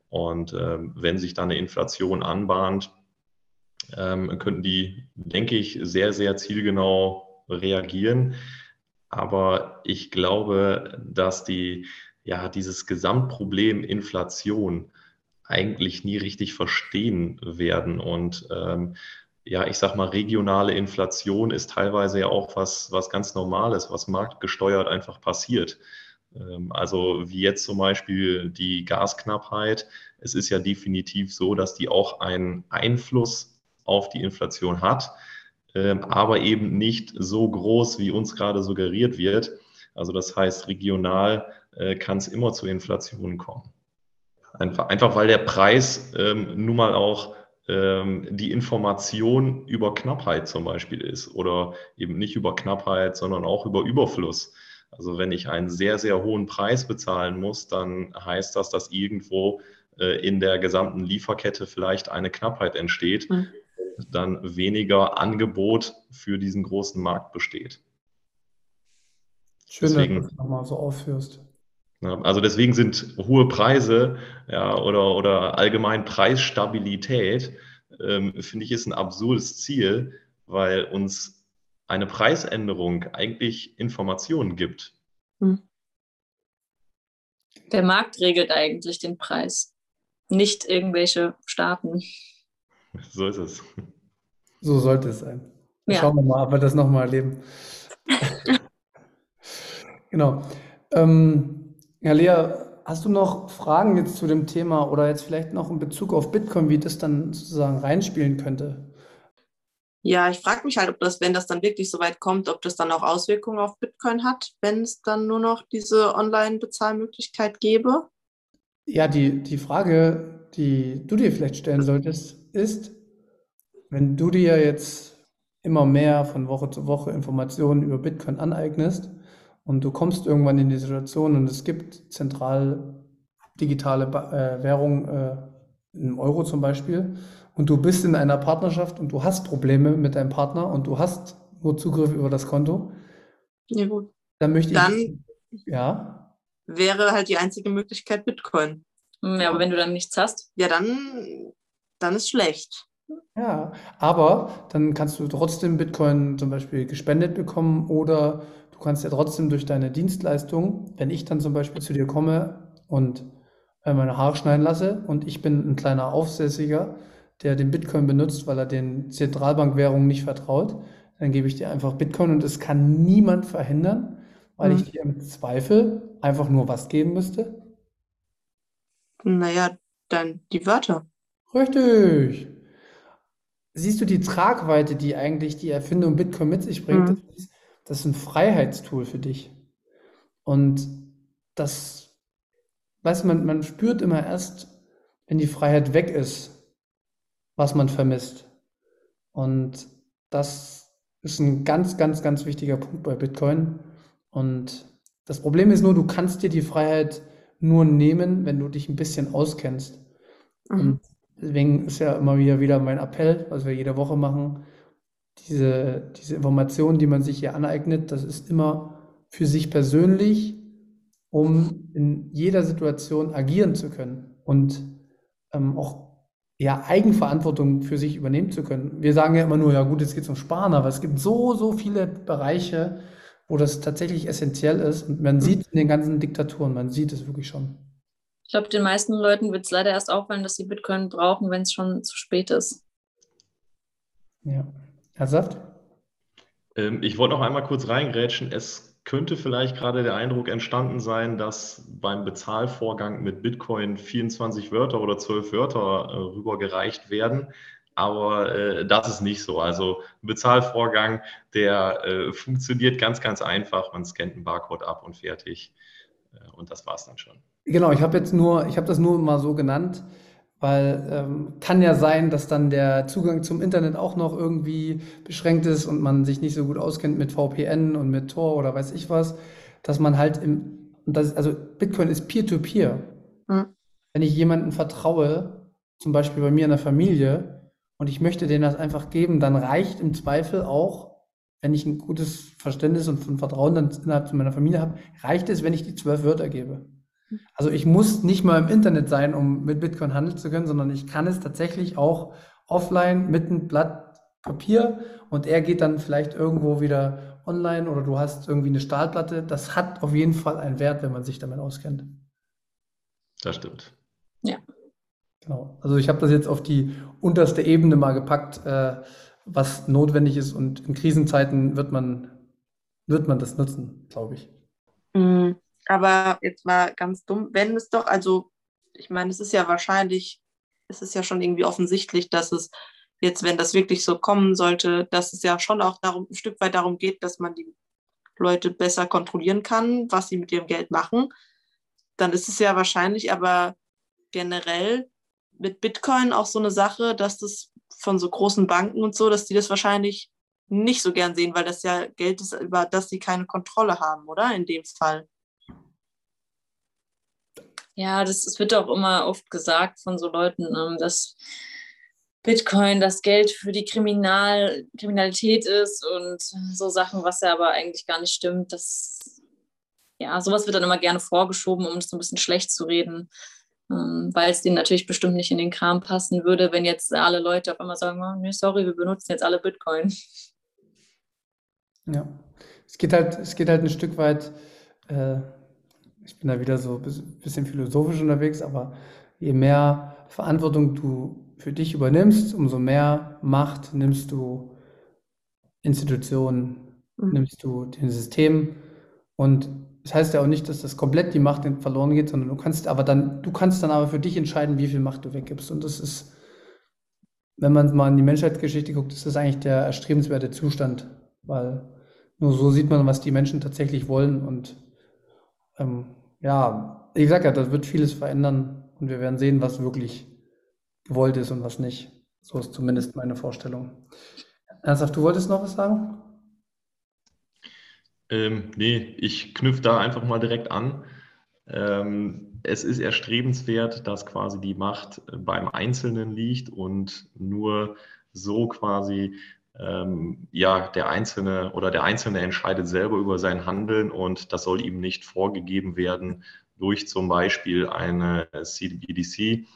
Und ähm, wenn sich da eine Inflation anbahnt, ähm, könnten die, denke ich, sehr, sehr zielgenau reagieren. Aber ich glaube, dass die, ja, dieses Gesamtproblem Inflation eigentlich nie richtig verstehen werden. Und ähm, ja, ich sag mal, regionale Inflation ist teilweise ja auch was, was ganz Normales, was marktgesteuert einfach passiert. Ähm, also wie jetzt zum Beispiel die Gasknappheit. Es ist ja definitiv so, dass die auch einen Einfluss auf die Inflation hat, aber eben nicht so groß, wie uns gerade suggeriert wird. Also das heißt, regional äh, kann es immer zu Inflationen kommen. Einfach, einfach weil der Preis ähm, nun mal auch ähm, die Information über Knappheit zum Beispiel ist oder eben nicht über Knappheit, sondern auch über Überfluss. Also wenn ich einen sehr, sehr hohen Preis bezahlen muss, dann heißt das, dass irgendwo äh, in der gesamten Lieferkette vielleicht eine Knappheit entsteht, mhm. Dann weniger Angebot für diesen großen Markt besteht. Schön, Deswegen, dass du das nochmal so aufführst. Also deswegen sind hohe Preise ja, oder, oder allgemein Preisstabilität, ähm, finde ich, ist ein absurdes Ziel, weil uns eine Preisänderung eigentlich Informationen gibt. Hm. Der Markt regelt eigentlich den Preis, nicht irgendwelche Staaten. So ist es. So sollte es sein. Ja. Schauen wir mal, ob wir das nochmal erleben. [LAUGHS] genau. Ähm, ja, Lea, hast du noch Fragen jetzt zu dem Thema oder jetzt vielleicht noch in Bezug auf Bitcoin, wie das dann sozusagen reinspielen könnte? Ja, ich frage mich halt, ob das, wenn das dann wirklich so weit kommt, ob das dann auch Auswirkungen auf Bitcoin hat, wenn es dann nur noch diese Online-Bezahlmöglichkeit gäbe. Ja, die, die Frage, die du dir vielleicht stellen solltest, ist, wenn du dir jetzt immer mehr von Woche zu Woche Informationen über Bitcoin aneignest, und du kommst irgendwann in die Situation und es gibt zentral digitale äh, Währung, äh, im Euro zum Beispiel, und du bist in einer Partnerschaft und du hast Probleme mit deinem Partner und du hast nur Zugriff über das Konto. Ja, gut. Dann möchte dann ich. Ja. Wäre halt die einzige Möglichkeit Bitcoin. Ja, aber wenn du dann nichts hast. Ja, dann, dann ist schlecht. Ja, aber dann kannst du trotzdem Bitcoin zum Beispiel gespendet bekommen oder Du kannst ja trotzdem durch deine Dienstleistung, wenn ich dann zum Beispiel zu dir komme und äh, meine Haare schneiden lasse und ich bin ein kleiner Aufsässiger, der den Bitcoin benutzt, weil er den Zentralbankwährungen nicht vertraut, dann gebe ich dir einfach Bitcoin und es kann niemand verhindern, weil mhm. ich dir im Zweifel einfach nur was geben müsste. Naja, dann die Wörter. Richtig. Siehst du die Tragweite, die eigentlich die Erfindung Bitcoin mit sich bringt? Mhm. Das ist, das ist ein Freiheitstool für dich. Und das, weiß man, man spürt immer erst, wenn die Freiheit weg ist, was man vermisst. Und das ist ein ganz, ganz, ganz wichtiger Punkt bei Bitcoin. Und das Problem ist nur, du kannst dir die Freiheit nur nehmen, wenn du dich ein bisschen auskennst. Mhm. Und deswegen ist ja immer wieder, wieder mein Appell, was wir jede Woche machen, diese, diese Informationen, die man sich hier aneignet, das ist immer für sich persönlich, um in jeder Situation agieren zu können und ähm, auch ja, Eigenverantwortung für sich übernehmen zu können. Wir sagen ja immer nur, ja gut, jetzt geht es um Sparen, aber es gibt so, so viele Bereiche, wo das tatsächlich essentiell ist. Und man sieht in den ganzen Diktaturen, man sieht es wirklich schon. Ich glaube, den meisten Leuten wird es leider erst auffallen, dass sie Bitcoin brauchen, wenn es schon zu spät ist. Ja. Herr Saft? Ähm, ich wollte noch einmal kurz reingrätschen. Es könnte vielleicht gerade der Eindruck entstanden sein, dass beim Bezahlvorgang mit Bitcoin 24 Wörter oder 12 Wörter äh, rübergereicht werden. Aber äh, das ist nicht so. Also ein Bezahlvorgang, der äh, funktioniert ganz, ganz einfach. Man scannt einen Barcode ab und fertig. Äh, und das war es dann schon. Genau, ich habe jetzt nur, ich habe das nur mal so genannt, weil ähm, kann ja sein, dass dann der Zugang zum Internet auch noch irgendwie beschränkt ist und man sich nicht so gut auskennt mit VPN und mit Tor oder weiß ich was, dass man halt im, das, also Bitcoin ist Peer-to-Peer. -Peer. Mhm. Wenn ich jemandem vertraue, zum Beispiel bei mir in der Familie, und ich möchte denen das einfach geben, dann reicht im Zweifel auch, wenn ich ein gutes Verständnis und ein Vertrauen dann innerhalb meiner Familie habe, reicht es, wenn ich die zwölf Wörter gebe. Also ich muss nicht mal im Internet sein, um mit Bitcoin handeln zu können, sondern ich kann es tatsächlich auch offline mit einem Blatt Papier und er geht dann vielleicht irgendwo wieder online oder du hast irgendwie eine Stahlplatte. Das hat auf jeden Fall einen Wert, wenn man sich damit auskennt. Das stimmt. Ja. Genau. Also ich habe das jetzt auf die unterste Ebene mal gepackt, äh, was notwendig ist und in Krisenzeiten wird man, wird man das nutzen, glaube ich. Mhm. Aber jetzt mal ganz dumm, wenn es doch, also ich meine, es ist ja wahrscheinlich, es ist ja schon irgendwie offensichtlich, dass es jetzt, wenn das wirklich so kommen sollte, dass es ja schon auch darum, ein Stück weit darum geht, dass man die Leute besser kontrollieren kann, was sie mit ihrem Geld machen, dann ist es ja wahrscheinlich aber generell mit Bitcoin auch so eine Sache, dass das von so großen Banken und so, dass die das wahrscheinlich nicht so gern sehen, weil das ja Geld ist, über das sie keine Kontrolle haben, oder? In dem Fall. Ja, das, das wird auch immer oft gesagt von so Leuten, ähm, dass Bitcoin das Geld für die Kriminal Kriminalität ist und so Sachen, was ja aber eigentlich gar nicht stimmt. Das, ja, sowas wird dann immer gerne vorgeschoben, um es so ein bisschen schlecht zu reden, weil es denen natürlich bestimmt nicht in den Kram passen würde, wenn jetzt alle Leute auf einmal sagen, oh, nee, sorry, wir benutzen jetzt alle Bitcoin. Ja, es geht halt, es geht halt ein Stück weit, äh, ich bin da wieder so ein bisschen philosophisch unterwegs, aber je mehr Verantwortung du für dich übernimmst, umso mehr Macht nimmst du Institutionen, mhm. nimmst du den System. Und das heißt ja auch nicht, dass das komplett die Macht verloren geht, sondern du kannst aber dann, du kannst dann aber für dich entscheiden, wie viel Macht du weggibst. Und das ist, wenn man mal in die Menschheitsgeschichte guckt, ist das eigentlich der erstrebenswerte Zustand, weil nur so sieht man, was die Menschen tatsächlich wollen. Und ähm, ja, ich sage ja, das wird vieles verändern und wir werden sehen, was wirklich gewollt ist und was nicht. So ist zumindest meine Vorstellung. Ernsthaft, du wolltest noch was sagen? Ähm, nee, ich knüpfe da einfach mal direkt an. Ähm, es ist erstrebenswert, dass quasi die Macht beim Einzelnen liegt und nur so quasi ähm, ja der Einzelne oder der Einzelne entscheidet selber über sein Handeln und das soll ihm nicht vorgegeben werden durch zum Beispiel eine CBDC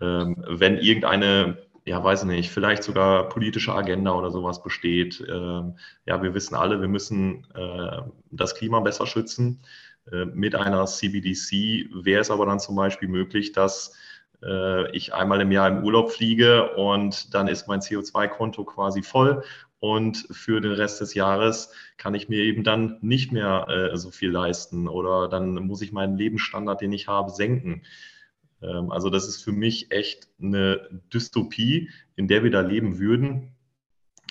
ähm, wenn irgendeine, ja, weiß ich nicht, vielleicht sogar politische Agenda oder sowas besteht. Ähm, ja, wir wissen alle, wir müssen äh, das Klima besser schützen. Äh, mit einer CBDC wäre es aber dann zum Beispiel möglich, dass äh, ich einmal im Jahr im Urlaub fliege und dann ist mein CO2-Konto quasi voll und für den Rest des Jahres kann ich mir eben dann nicht mehr so viel leisten oder dann muss ich meinen Lebensstandard, den ich habe, senken. Ähm, also das ist für mich echt eine Dystopie, in der wir da leben würden.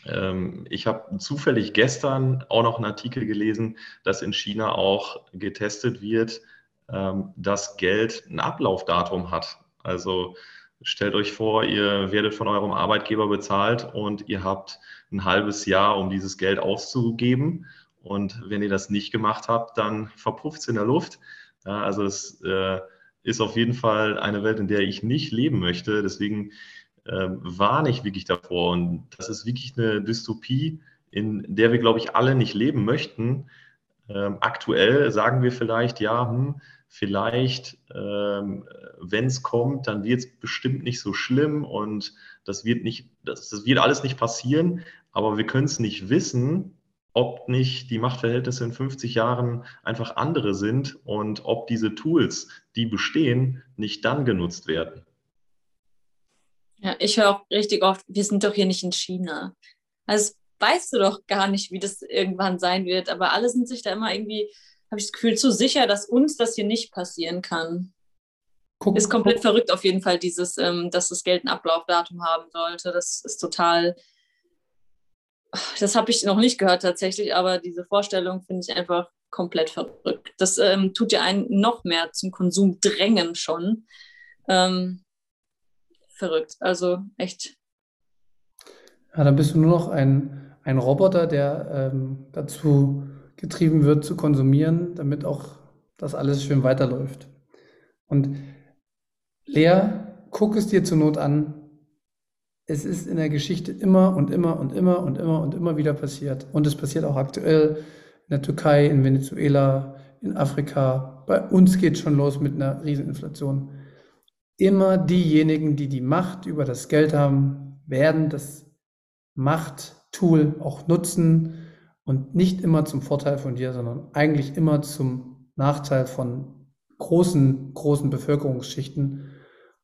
Ähm, ich habe zufällig gestern auch noch einen Artikel gelesen, dass in China auch getestet wird, ähm, dass Geld ein Ablaufdatum hat. Also stellt euch vor, ihr werdet von eurem Arbeitgeber bezahlt und ihr habt ein halbes Jahr, um dieses Geld auszugeben. Und wenn ihr das nicht gemacht habt, dann verpufft es in der Luft. Also es äh, ist auf jeden Fall eine Welt, in der ich nicht leben möchte. Deswegen ähm, warne ich wirklich davor. Und das ist wirklich eine Dystopie, in der wir, glaube ich, alle nicht leben möchten. Ähm, aktuell sagen wir vielleicht, ja, hm, vielleicht, ähm, wenn es kommt, dann wird es bestimmt nicht so schlimm und das wird nicht, das, das wird alles nicht passieren, aber wir können es nicht wissen, ob nicht die Machtverhältnisse in 50 Jahren einfach andere sind und ob diese Tools, die bestehen, nicht dann genutzt werden. Ja, ich höre auch richtig oft, wir sind doch hier nicht in China. Also weißt du doch gar nicht, wie das irgendwann sein wird, aber alle sind sich da immer irgendwie, habe ich das Gefühl, zu sicher, dass uns das hier nicht passieren kann. Guck, ist komplett guck. verrückt auf jeden Fall, dieses, ähm, dass das Geld ein Ablaufdatum haben sollte. Das ist total das habe ich noch nicht gehört tatsächlich, aber diese Vorstellung finde ich einfach komplett verrückt. Das ähm, tut ja einen noch mehr zum Konsum drängen schon. Ähm, verrückt, also echt. Ja, dann bist du nur noch ein, ein Roboter, der ähm, dazu getrieben wird zu konsumieren, damit auch das alles schön weiterläuft. Und Lea, guck es dir zur Not an, es ist in der Geschichte immer und immer und immer und immer und immer wieder passiert. Und es passiert auch aktuell in der Türkei, in Venezuela, in Afrika. Bei uns geht es schon los mit einer Rieseninflation. Immer diejenigen, die die Macht über das Geld haben, werden das Macht-Tool auch nutzen und nicht immer zum Vorteil von dir, sondern eigentlich immer zum Nachteil von großen, großen Bevölkerungsschichten.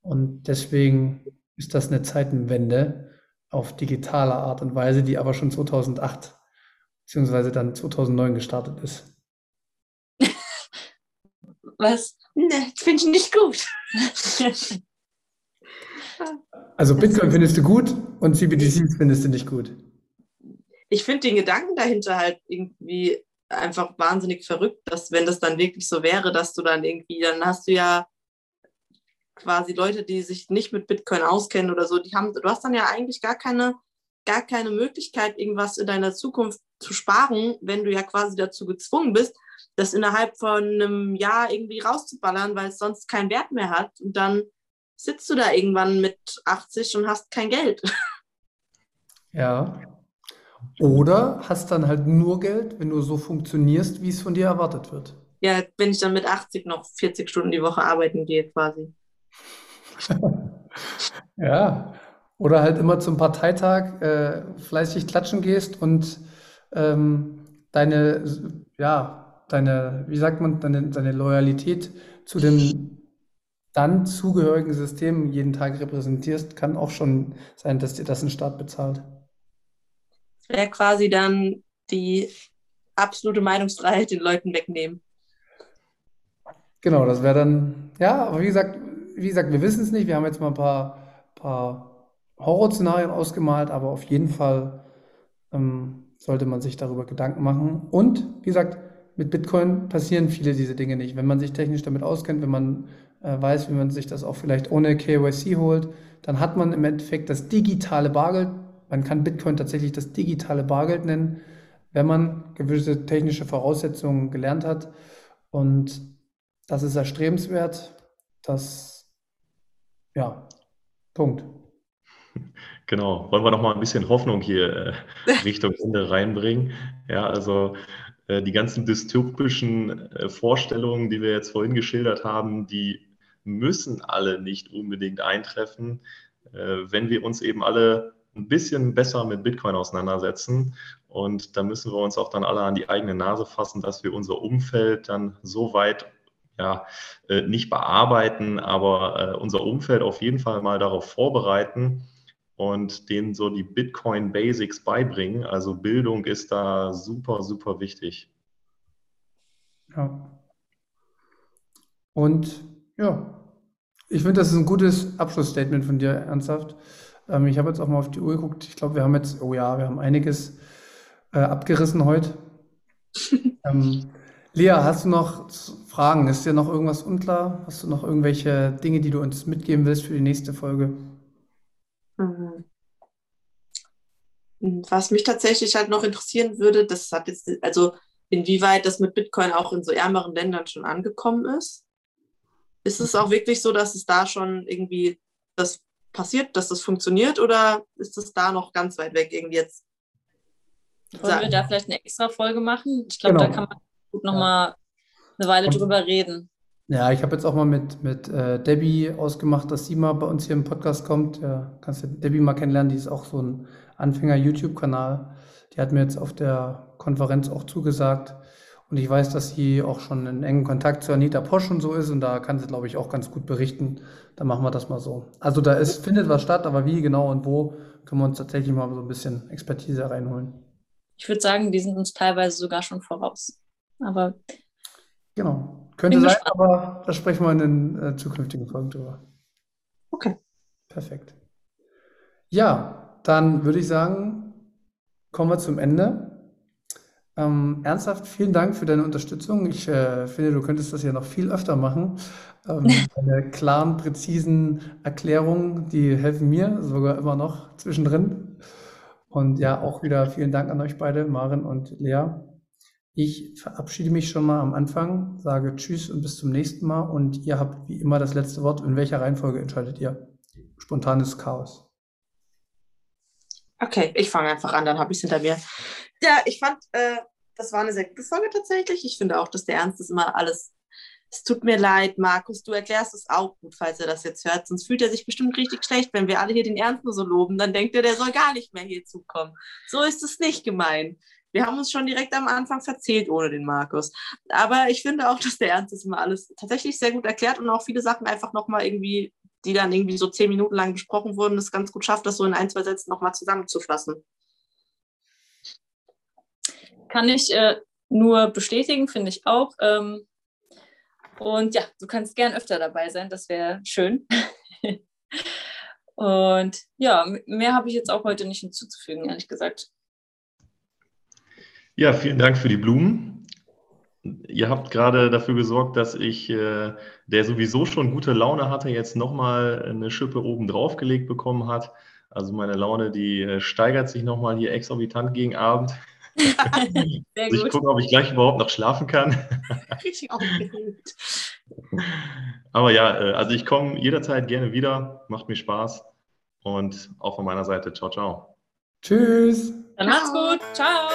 Und deswegen ist das eine Zeitenwende auf digitale Art und Weise, die aber schon 2008 beziehungsweise dann 2009 gestartet ist. [LAUGHS] Was? Ne, finde ich nicht gut. [LAUGHS] also Bitcoin findest du gut und CBDCs findest du nicht gut. Ich finde den Gedanken dahinter halt irgendwie einfach wahnsinnig verrückt, dass wenn das dann wirklich so wäre, dass du dann irgendwie, dann hast du ja quasi Leute, die sich nicht mit Bitcoin auskennen oder so, die haben, du hast dann ja eigentlich gar keine, gar keine Möglichkeit, irgendwas in deiner Zukunft zu sparen, wenn du ja quasi dazu gezwungen bist, das innerhalb von einem Jahr irgendwie rauszuballern, weil es sonst keinen Wert mehr hat. Und dann sitzt du da irgendwann mit 80 und hast kein Geld. [LAUGHS] Ja. Oder hast dann halt nur Geld, wenn du so funktionierst, wie es von dir erwartet wird. Ja, wenn ich dann mit 80 noch 40 Stunden die Woche arbeiten gehe, quasi. [LAUGHS] ja. Oder halt immer zum Parteitag äh, fleißig klatschen gehst und ähm, deine, ja, deine, wie sagt man, deine, deine Loyalität zu dem dann zugehörigen System jeden Tag repräsentierst, kann auch schon sein, dass dir das ein Staat bezahlt. Das wäre quasi dann die absolute Meinungsfreiheit den Leuten wegnehmen. Genau, das wäre dann, ja, aber wie gesagt, wie gesagt, wir wissen es nicht. Wir haben jetzt mal ein paar, paar Horrorszenarien ausgemalt, aber auf jeden Fall ähm, sollte man sich darüber Gedanken machen. Und wie gesagt, mit Bitcoin passieren viele diese Dinge nicht. Wenn man sich technisch damit auskennt, wenn man äh, weiß, wie man sich das auch vielleicht ohne KYC holt, dann hat man im Endeffekt das digitale Bargeld. Man kann Bitcoin tatsächlich das digitale Bargeld nennen, wenn man gewisse technische Voraussetzungen gelernt hat. Und das ist erstrebenswert. Das, ja, Punkt. [LAUGHS] Genau, wollen wir noch mal ein bisschen Hoffnung hier äh, [LAUGHS] Richtung Ende reinbringen. Ja, also äh, die ganzen dystopischen äh, Vorstellungen, die wir jetzt vorhin geschildert haben, die müssen alle nicht unbedingt eintreffen, äh, wenn wir uns eben alle ein bisschen besser mit Bitcoin auseinandersetzen. Und da müssen wir uns auch dann alle an die eigene Nase fassen, dass wir unser Umfeld dann so weit ja, äh, nicht bearbeiten, aber äh, unser Umfeld auf jeden Fall mal darauf vorbereiten und denen so die Bitcoin Basics beibringen. Also Bildung ist da super, super wichtig. Ja. Und ja, ich finde, das ist ein gutes Abschlussstatement von dir, ernsthaft. Ähm, ich habe jetzt auch mal auf die Uhr geguckt. Ich glaube, wir haben jetzt, oh ja, wir haben einiges äh, abgerissen heute. [LAUGHS] ähm, Lea, hast du noch Fragen? Ist dir noch irgendwas unklar? Hast du noch irgendwelche Dinge, die du uns mitgeben willst für die nächste Folge? Mhm. Was mich tatsächlich halt noch interessieren würde, das hat jetzt, also inwieweit das mit Bitcoin auch in so ärmeren Ländern schon angekommen ist. Ist es auch wirklich so, dass es da schon irgendwie das passiert, dass das funktioniert oder ist es da noch ganz weit weg irgendwie jetzt? Wollen wir da vielleicht eine extra Folge machen? Ich glaube, genau. da kann man gut nochmal eine Weile drüber reden. Ja, ich habe jetzt auch mal mit, mit äh, Debbie ausgemacht, dass sie mal bei uns hier im Podcast kommt. Ja, kannst du Debbie mal kennenlernen, die ist auch so ein Anfänger-YouTube-Kanal. Die hat mir jetzt auf der Konferenz auch zugesagt. Und ich weiß, dass sie auch schon in engen Kontakt zu Anita Posch und so ist. Und da kann sie, glaube ich, auch ganz gut berichten. Dann machen wir das mal so. Also da ist, findet was statt, aber wie genau und wo, können wir uns tatsächlich mal so ein bisschen Expertise reinholen. Ich würde sagen, die sind uns teilweise sogar schon voraus. Aber. Genau. Könnte sein, gespannt. aber da sprechen wir in den äh, zukünftigen Folgen drüber. Okay. Perfekt. Ja, dann würde ich sagen, kommen wir zum Ende. Ähm, ernsthaft, vielen Dank für deine Unterstützung. Ich äh, finde, du könntest das ja noch viel öfter machen. Ähm, [LAUGHS] deine klaren, präzisen Erklärungen, die helfen mir sogar immer noch zwischendrin. Und ja, auch wieder vielen Dank an euch beide, Maren und Lea. Ich verabschiede mich schon mal am Anfang, sage Tschüss und bis zum nächsten Mal. Und ihr habt wie immer das letzte Wort. In welcher Reihenfolge entscheidet ihr? Spontanes Chaos. Okay, ich fange einfach an, dann habe ich es hinter mir. Ja, ich fand, äh, das war eine sehr gute Folge tatsächlich. Ich finde auch, dass der Ernst das immer alles es tut mir leid, Markus, du erklärst es auch gut, falls er das jetzt hört. Sonst fühlt er sich bestimmt richtig schlecht, wenn wir alle hier den Ernst nur so loben. Dann denkt er, der soll gar nicht mehr hier zukommen. So ist es nicht gemeint. Wir haben uns schon direkt am Anfang verzählt ohne den Markus. Aber ich finde auch, [LAUGHS] dass der Ernst das immer alles tatsächlich sehr gut erklärt und auch viele Sachen einfach nochmal irgendwie, die dann irgendwie so zehn Minuten lang besprochen wurden, es ganz gut schafft, das so in ein, zwei Sätzen nochmal zusammenzufassen. Kann ich äh, nur bestätigen, finde ich auch. Ähm, und ja, du kannst gern öfter dabei sein, das wäre schön. [LAUGHS] Und ja, mehr habe ich jetzt auch heute nicht hinzuzufügen, ehrlich gesagt. Ja, vielen Dank für die Blumen. Ihr habt gerade dafür gesorgt, dass ich, äh, der sowieso schon gute Laune hatte, jetzt nochmal eine Schippe oben drauf gelegt bekommen hat. Also meine Laune, die äh, steigert sich nochmal hier exorbitant gegen Abend. [LAUGHS] Sehr also ich gucke, ob ich gleich überhaupt noch schlafen kann. [LAUGHS] Richtig aufgeregt. Aber ja, äh, also ich komme jederzeit gerne wieder. Macht mir Spaß. Und auch von meiner Seite, ciao, ciao. Tschüss. Dann macht's gut. Ciao.